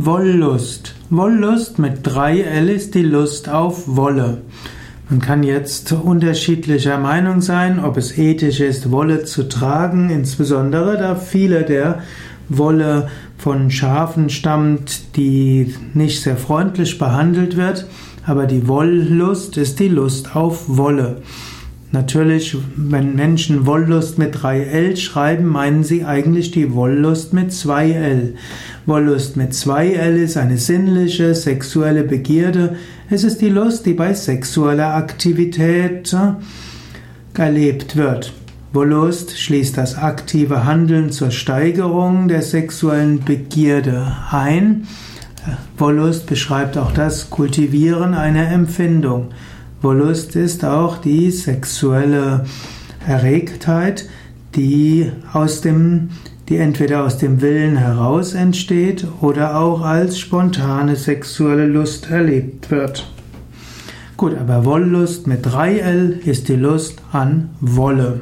Wollust. Wollust mit drei L ist die Lust auf Wolle. Man kann jetzt unterschiedlicher Meinung sein, ob es ethisch ist, Wolle zu tragen, insbesondere da viele der Wolle von Schafen stammt, die nicht sehr freundlich behandelt wird, aber die Wollust ist die Lust auf Wolle. Natürlich, wenn Menschen Wollust mit 3L schreiben, meinen sie eigentlich die Wollust mit 2L. Wollust mit 2L ist eine sinnliche, sexuelle Begierde. Es ist die Lust, die bei sexueller Aktivität äh, erlebt wird. Wollust schließt das aktive Handeln zur Steigerung der sexuellen Begierde ein. Wollust beschreibt auch das Kultivieren einer Empfindung. Wollust ist auch die sexuelle Erregtheit, die aus dem, die entweder aus dem Willen heraus entsteht oder auch als spontane sexuelle Lust erlebt wird. Gut, aber Wollust mit 3L ist die Lust an Wolle.